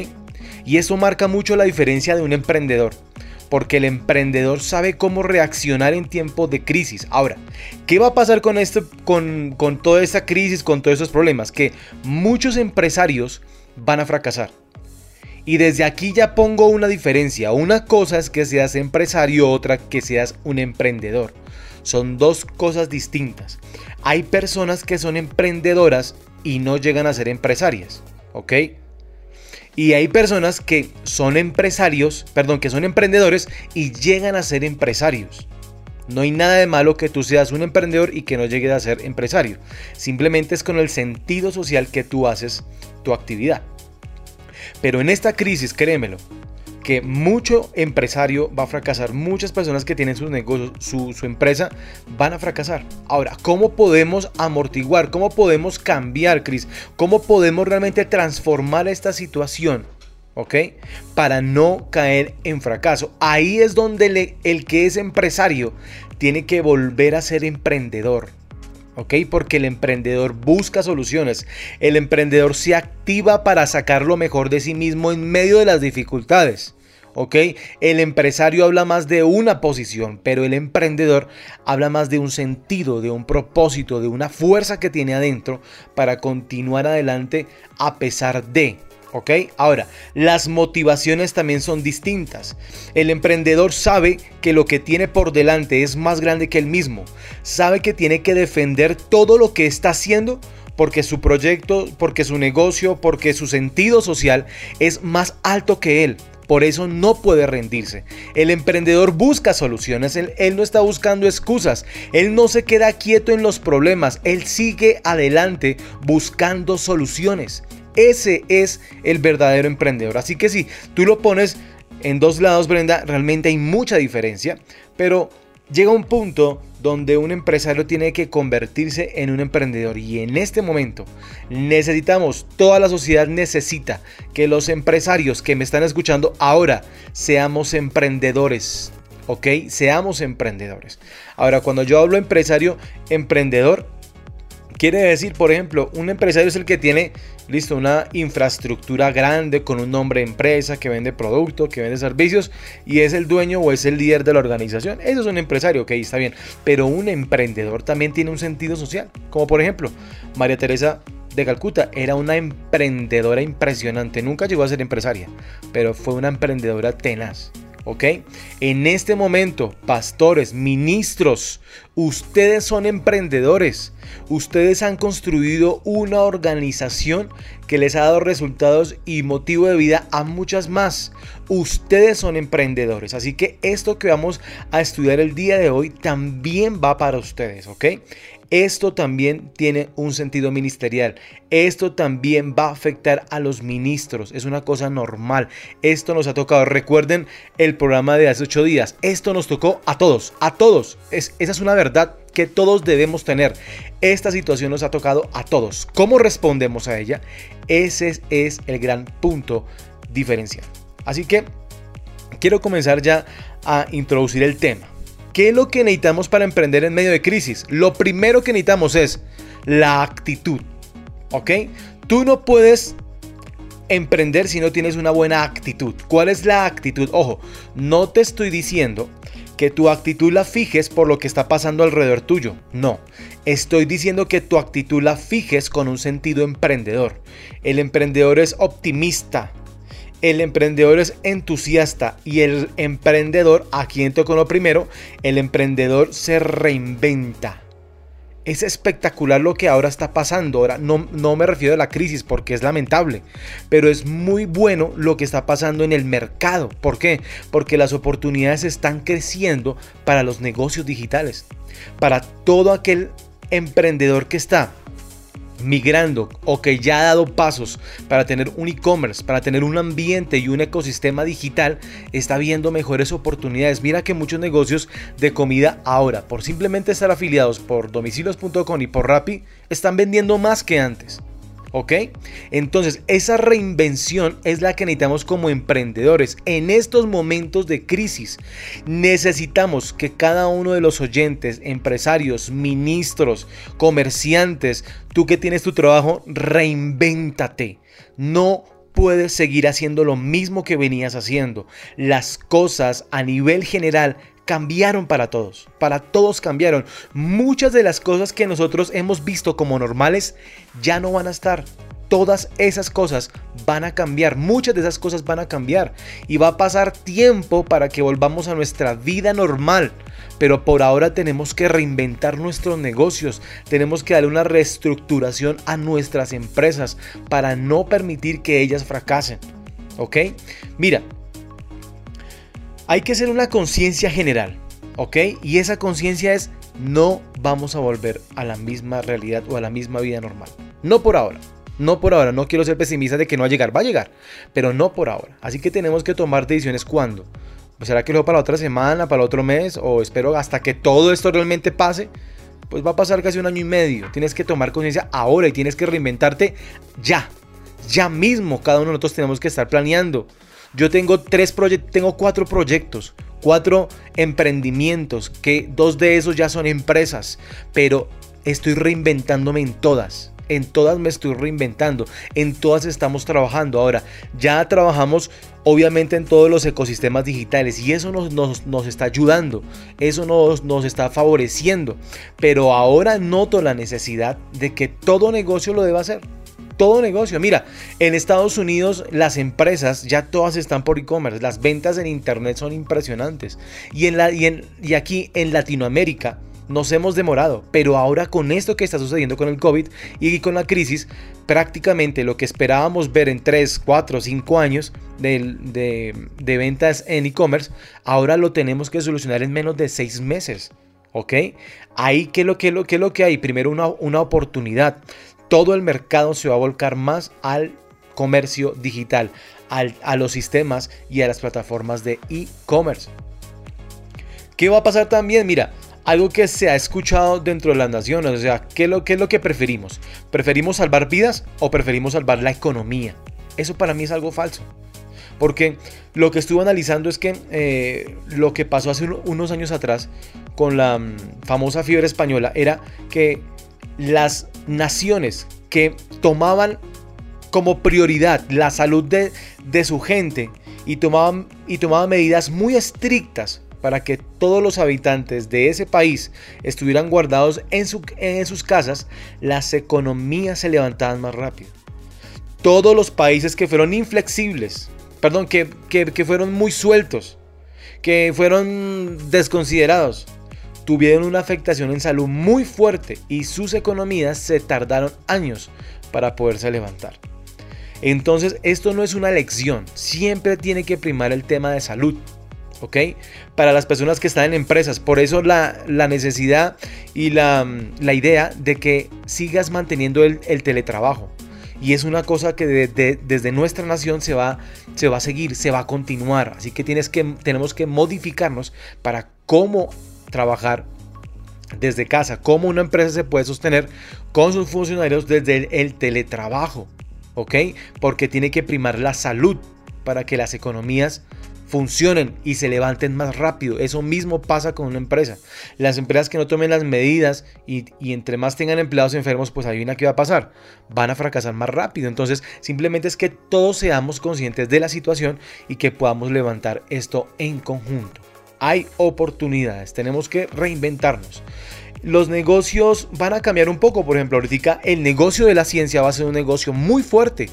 Y eso marca mucho la diferencia de un emprendedor. Porque el emprendedor sabe cómo reaccionar en tiempos de crisis. Ahora, ¿qué va a pasar con, esto, con, con toda esta crisis, con todos estos problemas? Que muchos empresarios van a fracasar. Y desde aquí ya pongo una diferencia. Una cosa es que seas empresario, otra que seas un emprendedor. Son dos cosas distintas. Hay personas que son emprendedoras y no llegan a ser empresarias. ¿Ok? Y hay personas que son empresarios, perdón, que son emprendedores y llegan a ser empresarios. No hay nada de malo que tú seas un emprendedor y que no llegues a ser empresario. Simplemente es con el sentido social que tú haces tu actividad. Pero en esta crisis, créemelo, que mucho empresario va a fracasar, muchas personas que tienen sus negocios, su, su, empresa, van a fracasar. Ahora, ¿cómo podemos amortiguar? ¿Cómo podemos cambiar, Cris? ¿Cómo podemos realmente transformar esta situación? ¿Ok? Para no caer en fracaso. Ahí es donde el que es empresario tiene que volver a ser emprendedor. ¿Ok? Porque el emprendedor busca soluciones, el emprendedor se activa para sacar lo mejor de sí mismo en medio de las dificultades. ¿Ok? El empresario habla más de una posición, pero el emprendedor habla más de un sentido, de un propósito, de una fuerza que tiene adentro para continuar adelante a pesar de. ¿Ok? Ahora, las motivaciones también son distintas. El emprendedor sabe que lo que tiene por delante es más grande que él mismo. Sabe que tiene que defender todo lo que está haciendo porque su proyecto, porque su negocio, porque su sentido social es más alto que él. Por eso no puede rendirse. El emprendedor busca soluciones, él, él, no está buscando excusas, él no se queda quieto en los problemas, él sigue adelante buscando soluciones. Ese es el verdadero emprendedor. Así que si tú lo pones en dos lados, Brenda, realmente hay mucha diferencia, pero llega un punto donde un empresario tiene que convertirse en un emprendedor y en este momento necesitamos, toda la sociedad necesita que los empresarios que me están escuchando ahora seamos emprendedores. ¿Ok? Seamos emprendedores. Ahora, cuando yo hablo empresario, emprendedor, Quiere decir, por ejemplo, un empresario es el que tiene, listo, una infraestructura grande con un nombre de empresa, que vende productos, que vende servicios y es el dueño o es el líder de la organización. Eso es un empresario, ok, está bien. Pero un emprendedor también tiene un sentido social. Como por ejemplo, María Teresa de Calcuta era una emprendedora impresionante. Nunca llegó a ser empresaria, pero fue una emprendedora tenaz. ¿Ok? En este momento, pastores, ministros, ustedes son emprendedores. Ustedes han construido una organización que les ha dado resultados y motivo de vida a muchas más. Ustedes son emprendedores. Así que esto que vamos a estudiar el día de hoy también va para ustedes, ¿ok? Esto también tiene un sentido ministerial. Esto también va a afectar a los ministros. Es una cosa normal. Esto nos ha tocado. Recuerden el programa de hace ocho días. Esto nos tocó a todos. A todos. Es, esa es una verdad que todos debemos tener. Esta situación nos ha tocado a todos. ¿Cómo respondemos a ella? Ese es el gran punto diferencial. Así que quiero comenzar ya a introducir el tema. ¿Qué es lo que necesitamos para emprender en medio de crisis? Lo primero que necesitamos es la actitud. ¿Ok? Tú no puedes emprender si no tienes una buena actitud. ¿Cuál es la actitud? Ojo, no te estoy diciendo que tu actitud la fijes por lo que está pasando alrededor tuyo. No, estoy diciendo que tu actitud la fijes con un sentido emprendedor. El emprendedor es optimista, el emprendedor es entusiasta y el emprendedor, aquí entro con lo primero, el emprendedor se reinventa. Es espectacular lo que ahora está pasando. Ahora no, no me refiero a la crisis porque es lamentable, pero es muy bueno lo que está pasando en el mercado. ¿Por qué? Porque las oportunidades están creciendo para los negocios digitales. Para todo aquel emprendedor que está migrando o que ya ha dado pasos para tener un e-commerce, para tener un ambiente y un ecosistema digital, está viendo mejores oportunidades. Mira que muchos negocios de comida ahora, por simplemente estar afiliados por domicilios.com y por Rappi, están vendiendo más que antes. ¿Ok? Entonces, esa reinvención es la que necesitamos como emprendedores en estos momentos de crisis. Necesitamos que cada uno de los oyentes, empresarios, ministros, comerciantes, tú que tienes tu trabajo, reinvéntate. No puedes seguir haciendo lo mismo que venías haciendo. Las cosas a nivel general cambiaron para todos, para todos cambiaron. Muchas de las cosas que nosotros hemos visto como normales ya no van a estar. Todas esas cosas van a cambiar, muchas de esas cosas van a cambiar y va a pasar tiempo para que volvamos a nuestra vida normal. Pero por ahora tenemos que reinventar nuestros negocios, tenemos que darle una reestructuración a nuestras empresas para no permitir que ellas fracasen. ¿Ok? Mira, hay que hacer una conciencia general. ¿Ok? Y esa conciencia es no vamos a volver a la misma realidad o a la misma vida normal. No por ahora. No por ahora. No quiero ser pesimista de que no va a llegar. Va a llegar. Pero no por ahora. Así que tenemos que tomar decisiones cuando. Pues, ¿Será que lo para la otra semana, para el otro mes? ¿O espero hasta que todo esto realmente pase? Pues va a pasar casi un año y medio. Tienes que tomar conciencia ahora y tienes que reinventarte ya. Ya mismo cada uno de nosotros tenemos que estar planeando. Yo tengo tres tengo cuatro proyectos, cuatro emprendimientos, que dos de esos ya son empresas, pero estoy reinventándome en todas. En todas me estoy reinventando, en todas estamos trabajando. Ahora, ya trabajamos obviamente en todos los ecosistemas digitales y eso nos, nos, nos está ayudando, eso nos, nos está favoreciendo. Pero ahora noto la necesidad de que todo negocio lo deba hacer todo negocio. Mira, en Estados Unidos las empresas ya todas están por e-commerce. Las ventas en internet son impresionantes. Y, en la, y, en, y aquí en Latinoamérica nos hemos demorado. Pero ahora con esto que está sucediendo con el COVID y con la crisis, prácticamente lo que esperábamos ver en 3, 4, 5 años de, de, de ventas en e-commerce, ahora lo tenemos que solucionar en menos de 6 meses. ¿Ok? Ahí, ¿qué es lo que, lo, qué lo que hay? Primero, una, una oportunidad todo el mercado se va a volcar más al comercio digital, a los sistemas y a las plataformas de e-commerce. ¿Qué va a pasar también? Mira, algo que se ha escuchado dentro de las naciones, o sea, ¿qué es lo, qué es lo que preferimos? ¿Preferimos salvar vidas o preferimos salvar la economía? Eso para mí es algo falso. Porque lo que estuve analizando es que eh, lo que pasó hace unos años atrás con la mm, famosa fiebre española era que las naciones que tomaban como prioridad la salud de, de su gente y tomaban, y tomaban medidas muy estrictas para que todos los habitantes de ese país estuvieran guardados en, su, en, sus casas, las economías se levantaban más rápido. Todos los países que fueron inflexibles, perdón, que, que, que fueron muy sueltos, que fueron desconsiderados, tuvieron una afectación en salud muy fuerte y sus economías se tardaron años para poderse levantar. Entonces esto no es una lección, siempre tiene que primar el tema de salud. ¿Ok? Para las personas que están en empresas. Por eso la, la necesidad y la, la, idea de que sigas manteniendo el, el teletrabajo. Y es una cosa que de, desde nuestra nación se va, se va a seguir, se va a continuar. Así que, tienes que tenemos que modificarnos para cómo trabajar desde casa, cómo una empresa se puede sostener con sus funcionarios desde el, teletrabajo, ¿ok? Porque tiene que primar la salud para que las economías funcionen y se levanten más rápido. Eso mismo pasa con una empresa. Las empresas que no tomen las medidas y, y, entre más tengan empleados enfermos, pues adivina qué va a pasar. Van a fracasar más rápido. Entonces, simplemente es que todos seamos conscientes de la situación y que podamos levantar esto en conjunto hay oportunidades, tenemos que reinventarnos. Los negocios van a cambiar un poco, por ejemplo, ahorita el negocio de la ciencia va a ser un negocio muy fuerte.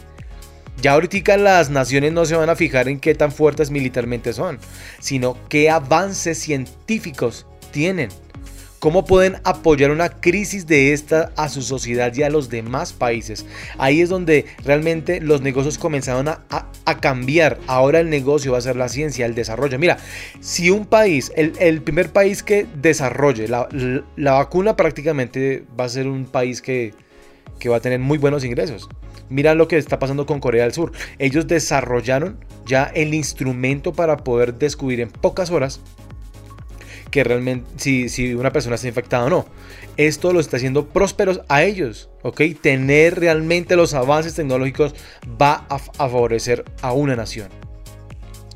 Ya ahorita las naciones no se van a fijar en qué tan fuertes militarmente son, sino qué avances científicos tienen ¿Cómo pueden apoyar una crisis de esta a su sociedad y a los demás países? Ahí es donde realmente los negocios comenzaron a, a, a cambiar. Ahora el negocio va a ser la ciencia, el desarrollo. Mira, si un país, el, el primer país que desarrolle la, la, la, vacuna prácticamente va a ser un país que, que va a tener muy buenos ingresos. Mira lo que está pasando con Corea del Sur. Ellos desarrollaron ya el instrumento para poder descubrir en pocas horas que realmente si, si, una persona está infectada o no. Esto lo está haciendo prósperos a ellos, ¿ok? Tener realmente los avances tecnológicos va a, a favorecer a una nación.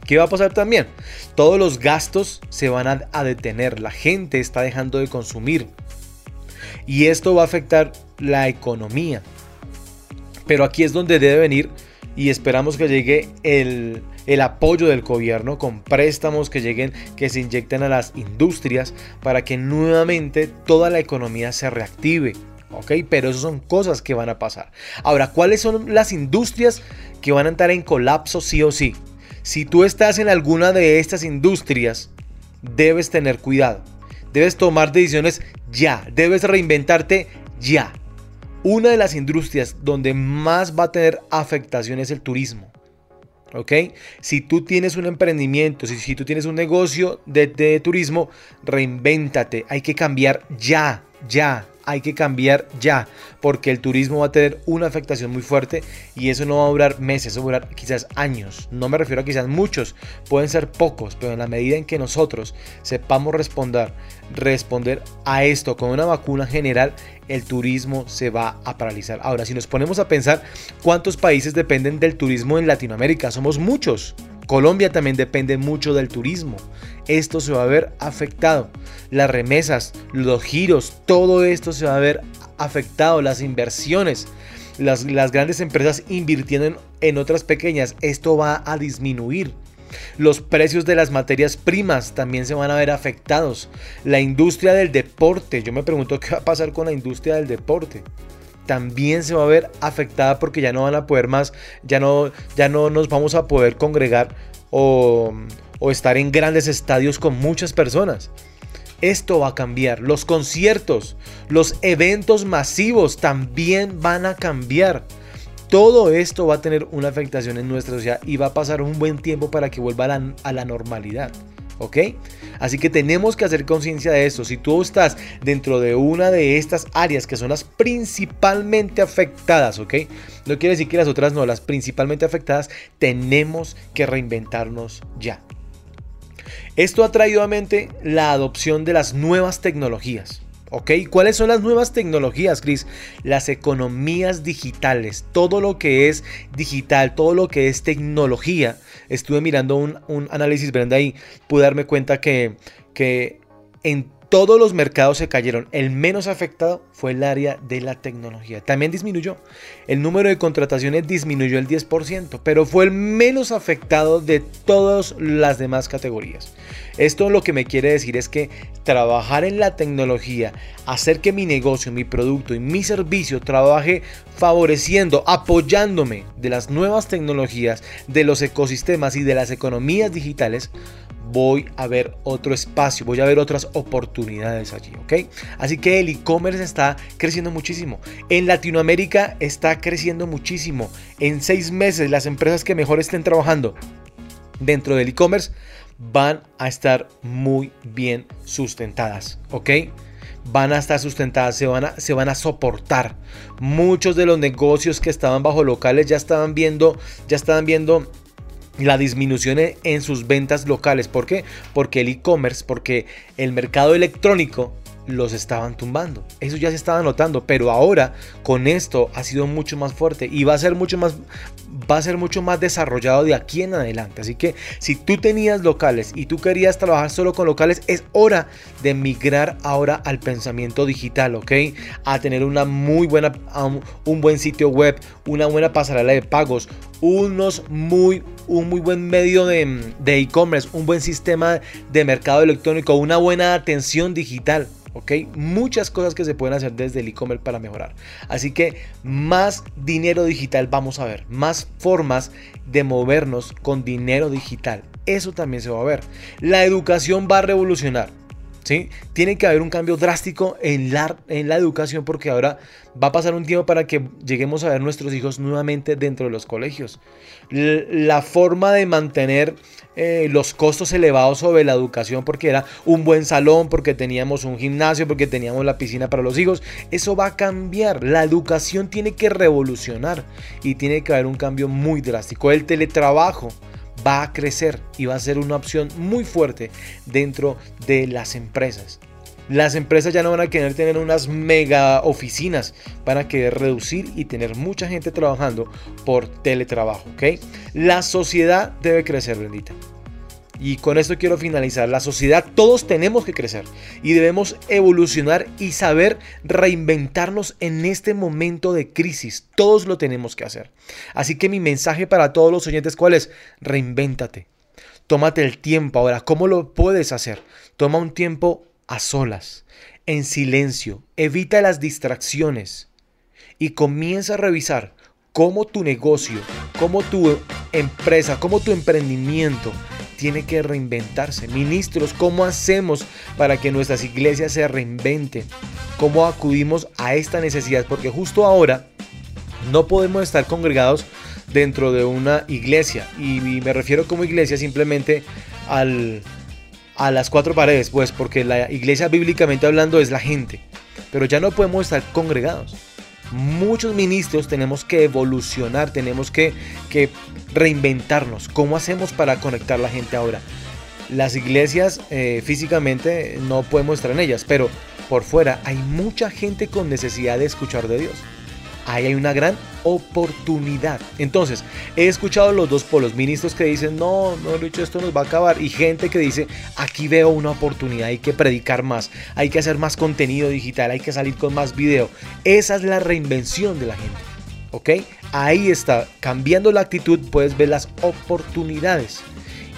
¿Qué va a pasar también? Todos los gastos se van a, a detener, la gente está dejando de consumir y esto va a afectar la economía. Pero aquí es donde debe venir y esperamos que llegue el, el apoyo del gobierno con préstamos que lleguen, que se inyecten a las industrias para que nuevamente toda la economía se reactive. ¿ok? Pero eso son cosas que van a pasar. Ahora, ¿cuáles son las industrias que van a estar en colapso sí o sí? Si tú estás en alguna de estas industrias, debes tener cuidado. Debes tomar decisiones ya. Debes reinventarte ya. Una de las industrias donde más va a tener afectación es el turismo. ¿Ok? Si tú tienes un emprendimiento, si, si tú tienes un negocio de, de turismo, reinvéntate. Hay que cambiar ya, ya, hay que cambiar ya, porque el turismo va a tener una afectación muy fuerte y eso no va a durar meses, eso va a durar quizás años. No me refiero a quizás muchos, pueden ser pocos, pero en la medida en que nosotros sepamos responder, responder a esto con una vacuna general, el turismo se va a paralizar. Ahora, si nos ponemos a pensar cuántos países dependen del turismo en Latinoamérica, somos muchos. Colombia también depende mucho del turismo. Esto se va a ver afectado. Las remesas, los giros, todo esto se va a ver afectado. Las inversiones, las, las grandes empresas invirtiendo en, en otras pequeñas, esto va a disminuir. Los precios de las materias primas también se van a ver afectados. La industria del deporte, yo me pregunto qué va a pasar con la industria del deporte también se va a ver afectada porque ya no van a poder más, ya no, ya no nos vamos a poder congregar o, o estar en grandes estadios con muchas personas. Esto va a cambiar. Los conciertos, los eventos masivos también van a cambiar. Todo esto va a tener una afectación en nuestra sociedad y va a pasar un buen tiempo para que vuelva a la, a la normalidad. ¿Ok? Así que tenemos que hacer conciencia de esto. Si tú estás dentro de una de estas áreas que son las principalmente afectadas, ¿ok? No quiere decir que las otras no, las principalmente afectadas, tenemos que reinventarnos ya. Esto ha traído a mente la adopción de las nuevas tecnologías. ¿Ok? ¿Cuáles son las nuevas tecnologías, Chris? Las economías digitales, todo lo que es digital, todo lo que es tecnología. Estuve mirando un, un análisis, Brenda, y pude darme cuenta que, que en todos los mercados se cayeron. El menos afectado fue el área de la tecnología. También disminuyó. El número de contrataciones disminuyó el 10%, pero fue el menos afectado de todas las demás categorías. Esto lo que me quiere decir es que trabajar en la tecnología, hacer que mi negocio, mi producto y mi servicio trabaje favoreciendo, apoyándome de las nuevas tecnologías, de los ecosistemas y de las economías digitales, voy a ver otro espacio, voy a ver otras oportunidades allí, ¿ok? Así que el e-commerce está creciendo muchísimo. En Latinoamérica está creciendo muchísimo. En seis meses las empresas que mejor estén trabajando dentro del e-commerce van a estar muy bien sustentadas, ¿ok? Van a estar sustentadas, se van a, se van a soportar. Muchos de los negocios que estaban bajo locales ya estaban viendo, ya estaban viendo la disminución en sus ventas locales. ¿Por qué? Porque el e-commerce, porque el mercado electrónico los estaban tumbando. Eso ya se estaba notando, pero ahora con esto ha sido mucho más fuerte y va a ser mucho más va a ser mucho más desarrollado de aquí en adelante. Así que si tú tenías locales y tú querías trabajar solo con locales, es hora de migrar ahora al pensamiento digital, ¿ok? A tener una muy buena un buen sitio web, una buena pasarela de pagos, unos muy un muy buen medio de e-commerce, un buen sistema de mercado electrónico, una buena atención digital. ¿Ok? Muchas cosas que se pueden hacer desde el e-commerce para mejorar. Así que más dinero digital vamos a ver, más formas de movernos con dinero digital. Eso también se va a ver. La educación va a revolucionar. ¿Sí? Tiene que haber un cambio drástico en la, en la educación porque ahora va a pasar un tiempo para que lleguemos a ver nuestros hijos nuevamente dentro de los colegios. La forma de mantener eh, los costos elevados sobre la educación porque era un buen salón, porque teníamos un gimnasio, porque teníamos la piscina para los hijos. Eso va a cambiar. La educación tiene que revolucionar y tiene que haber un cambio muy drástico. El teletrabajo va a crecer y va a ser una opción muy fuerte dentro de las empresas. Las empresas ya no van a querer tener unas mega oficinas, van a querer reducir y tener mucha gente trabajando por teletrabajo. La sociedad debe crecer, bendita. Y con esto quiero finalizar. La sociedad, todos tenemos que crecer y debemos evolucionar y saber reinventarnos en este momento de crisis. Todos lo tenemos que hacer. Así que mi mensaje para todos los oyentes, ¿cuál es? Reinvéntate. Tómate el tiempo ahora. ¿Cómo lo puedes hacer? Toma un tiempo a solas, en silencio, evita las distracciones y comienza a revisar cómo tu negocio, cómo tu empresa, cómo tu emprendimiento tiene que reinventarse. Ministros, ¿cómo hacemos para que nuestras iglesias se reinventen? ¿Cómo acudimos a esta necesidad? Porque justo ahora no podemos estar congregados dentro de una iglesia. Y, me refiero como iglesia simplemente al, a las cuatro paredes, pues, porque la iglesia bíblicamente hablando es la gente. Pero ya no podemos estar congregados. Muchos ministros tenemos que evolucionar, tenemos que, que reinventarnos. ¿Cómo hacemos para conectar la gente ahora? Las iglesias eh, físicamente no podemos estar en ellas, pero por fuera hay mucha gente con necesidad de escuchar de Dios ahí hay una gran oportunidad. Entonces, he escuchado los dos polos, ministros que dicen, no, no, dicho esto nos va a acabar, y gente que dice, aquí veo una oportunidad, hay que predicar más, hay que hacer más contenido digital, hay que salir con más video. Esa es la reinvención de la gente. ¿Ok? Ahí está, cambiando la actitud puedes ver las oportunidades.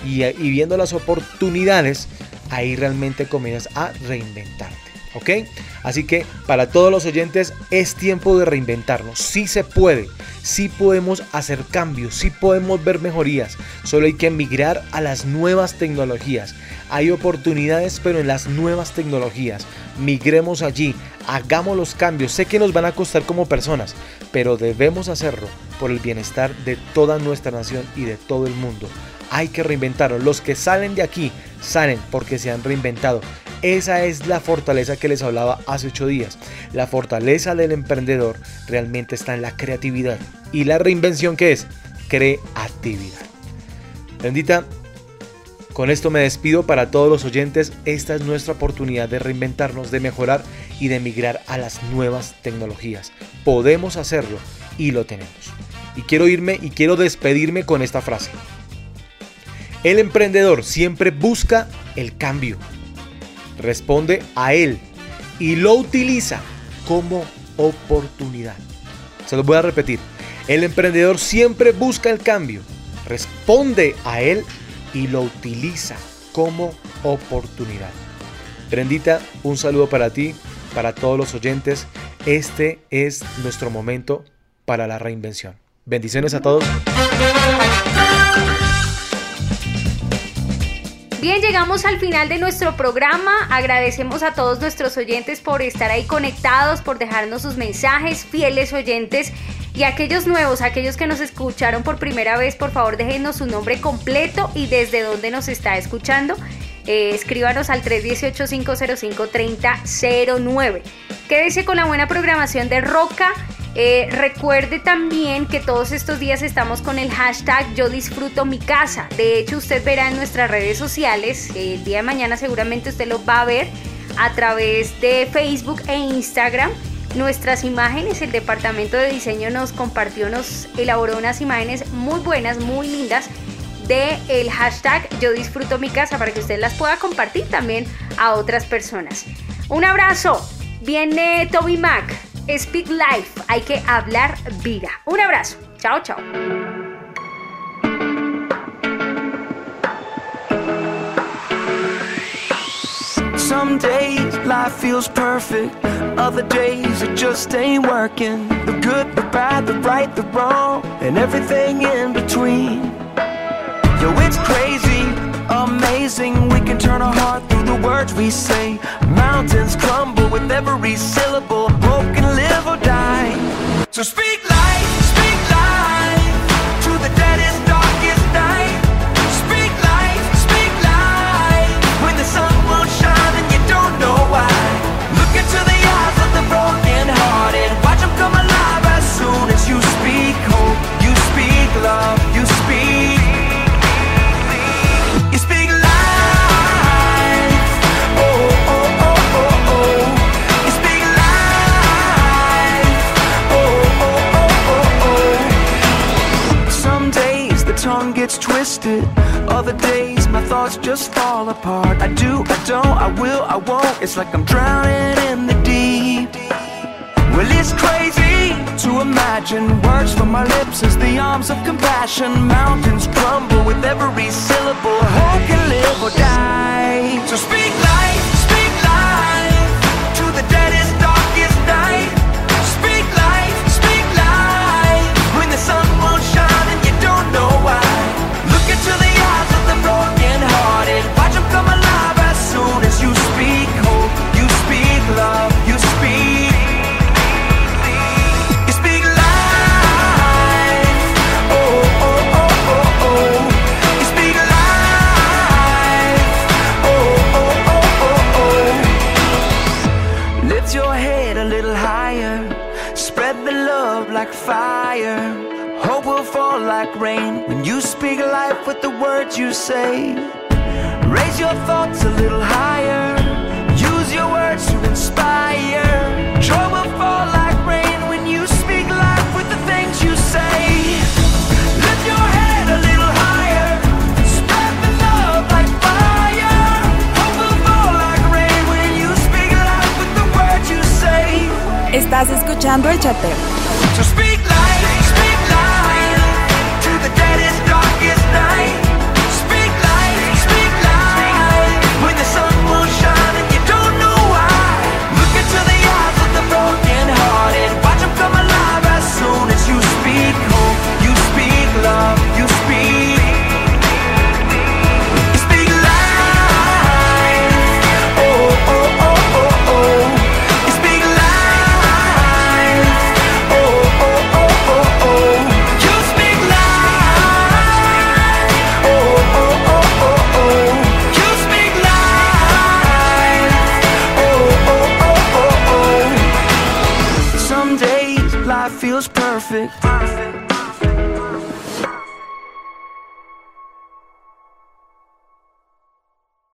Y, y viendo las oportunidades, ahí realmente comienzas a reinventarte. ¿Ok? Así que para todos los oyentes es tiempo de reinventarnos. Sí se puede, sí podemos hacer cambios, sí podemos ver mejorías. Solo hay que migrar a las nuevas tecnologías. Hay oportunidades, pero en las nuevas tecnologías. Migremos allí, hagamos los cambios. Sé que nos van a costar como personas, pero debemos hacerlo por el bienestar de toda nuestra nación y de todo el mundo. Hay que reinventarnos. Los que salen de aquí salen porque se han reinventado. Esa es la fortaleza que les hablaba hace ocho días. La fortaleza del emprendedor realmente está en la creatividad. ¿Y la reinvención que es? Creatividad. Bendita, con esto me despido para todos los oyentes. Esta es nuestra oportunidad de reinventarnos, de mejorar y de migrar a las nuevas tecnologías. Podemos hacerlo y lo tenemos. Y quiero irme y quiero despedirme con esta frase. El emprendedor siempre busca el cambio responde a él y lo utiliza como oportunidad. Se lo voy a repetir. El emprendedor siempre busca el cambio, responde a él y lo utiliza como oportunidad. Prendita, un saludo para ti, para todos los oyentes. Este es nuestro momento para la reinvención. Bendiciones a todos. Bien, llegamos al final de nuestro programa. Agradecemos a todos nuestros oyentes por estar ahí conectados, por dejarnos sus mensajes, fieles oyentes. Y aquellos nuevos, aquellos que nos escucharon por primera vez, por favor déjenos su nombre completo y desde dónde nos está escuchando. Eh, escríbanos al 318-505-3009. Quédese con la buena programación de Roca eh, recuerde también que todos estos días estamos con el hashtag yo disfruto mi casa. De hecho, usted verá en nuestras redes sociales, el día de mañana seguramente usted lo va a ver a través de Facebook e Instagram. Nuestras imágenes, el departamento de diseño nos compartió, nos elaboró unas imágenes muy buenas, muy lindas de el hashtag yo disfruto mi casa para que usted las pueda compartir también a otras personas. Un abrazo. Viene Toby Mac Speak Life, hay que hablar vida. Un abrazo. Chao, chao. Some days life feels perfect, other days it just ain't working. The good, the bad, the right, the wrong, and everything in between. Amazing. We can turn our heart through the words we say. Mountains crumble with every syllable. Hope can live or die. So speak twisted. Other days my thoughts just fall apart. I do, I don't, I will, I won't. It's like I'm drowning in the deep. Well, it's crazy to imagine words from my lips as the arms of compassion. Mountains crumble with every syllable. Hope can live or die. So speak life,